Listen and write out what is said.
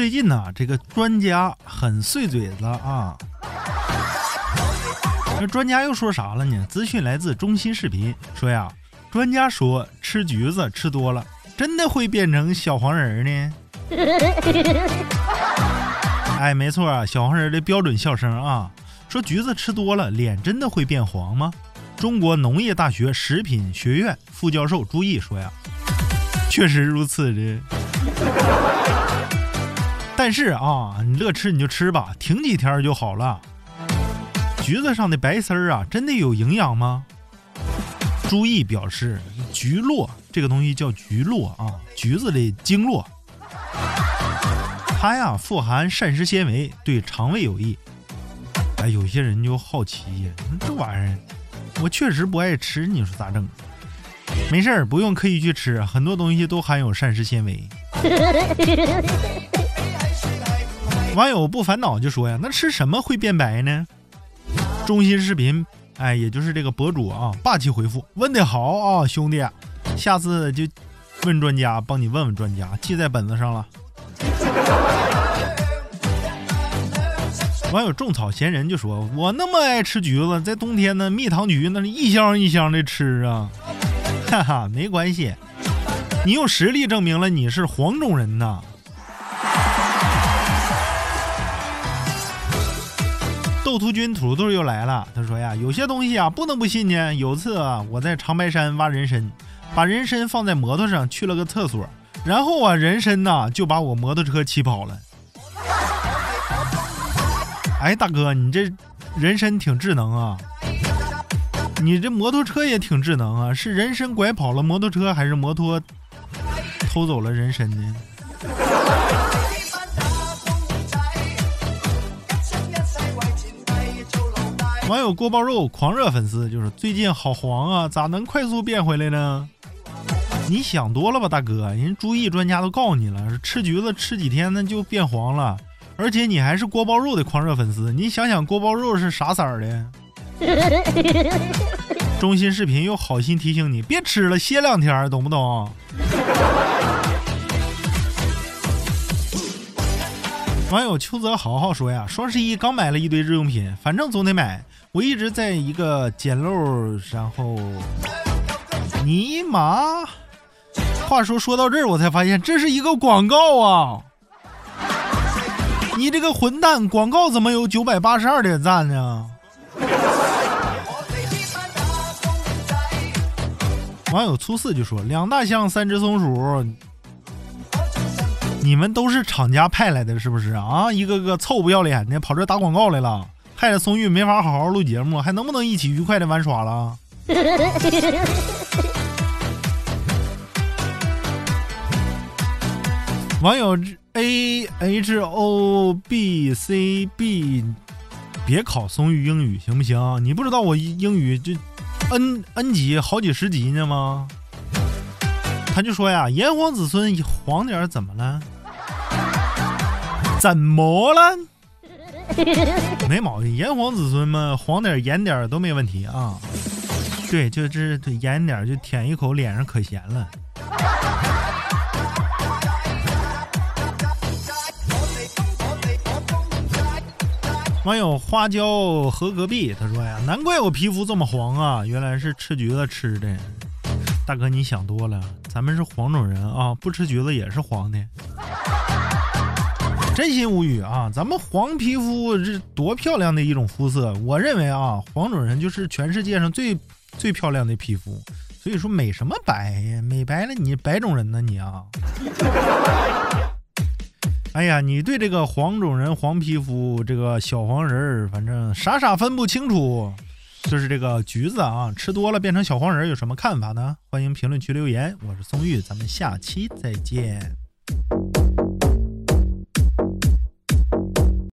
最近呢，这个专家很碎嘴子啊。那专家又说啥了呢？资讯来自中新视频，说呀，专家说吃橘子吃多了，真的会变成小黄人呢。哎，没错啊，小黄人的标准笑声啊。说橘子吃多了，脸真的会变黄吗？中国农业大学食品学院副教授朱毅说呀，确实如此的。但是啊，你乐吃你就吃吧，停几天就好了。橘子上的白丝儿啊，真的有营养吗？朱毅表示，橘络这个东西叫橘络啊，橘子的经络，它呀富含膳食纤维，对肠胃有益。哎，有些人就好奇呀，这玩意儿我确实不爱吃，你说咋整？没事儿，不用刻意去吃，很多东西都含有膳食纤维。网友不烦恼就说呀，那吃什么会变白呢？中心视频，哎，也就是这个博主啊，霸气回复，问的好啊，兄弟，下次就问专家，帮你问问专家，记在本子上了。网友种草闲人就说：“我那么爱吃橘子，在冬天呢，蜜糖橘那是一箱一箱的吃啊，哈哈，没关系，你用实力证明了你是黄种人呐。”斗图君土豆又来了，他说呀：“有些东西啊，不能不信呢。有次啊，我在长白山挖人参，把人参放在摩托上去了个厕所，然后啊，人参呐就把我摩托车骑跑了。”哎，大哥，你这人参挺智能啊！你这摩托车也挺智能啊！是人参拐跑了摩托车，还是摩托偷走了人参呢？网友锅包肉狂热粉丝就是最近好黄啊，咋能快速变回来呢？你想多了吧，大哥！人注意专家都告诉你了，吃橘子吃几天那就变黄了。而且你还是锅包肉的狂热粉丝，你想想锅包肉是啥色儿的？中心视频又好心提醒你别吃了，歇两天，懂不懂？网友秋泽豪豪说呀，双十一刚买了一堆日用品，反正总得买。我一直在一个捡漏，然后尼玛！话说说到这儿，我才发现这是一个广告啊！你这个混蛋，广告怎么有九百八十二点赞呢？网友初四就说：“两大箱，三只松鼠，你们都是厂家派来的，是不是啊？一个个臭不要脸的，跑这打广告来了，害得松玉没法好好录节目，还能不能一起愉快的玩耍了？” 网友。A H O B C B，别考松玉英语行不行？你不知道我英语就 N N 级好几十级呢吗？他就说呀，炎黄子孙黄点怎么了？怎么了？没毛病，炎黄子孙嘛，黄点盐点都没问题啊。对，就这盐点就舔一口，脸上可咸了。网友花椒和隔壁他说呀，难怪我皮肤这么黄啊，原来是吃橘子吃的。大哥你想多了，咱们是黄种人啊，不吃橘子也是黄的。真心无语啊，咱们黄皮肤是多漂亮的一种肤色，我认为啊，黄种人就是全世界上最最漂亮的皮肤。所以说美什么白呀，美白了你白种人呢你啊。哎呀，你对这个黄种人、黄皮肤、这个小黄人儿，反正傻傻分不清楚。就是这个橘子啊，吃多了变成小黄人，有什么看法呢？欢迎评论区留言。我是松玉，咱们下期再见。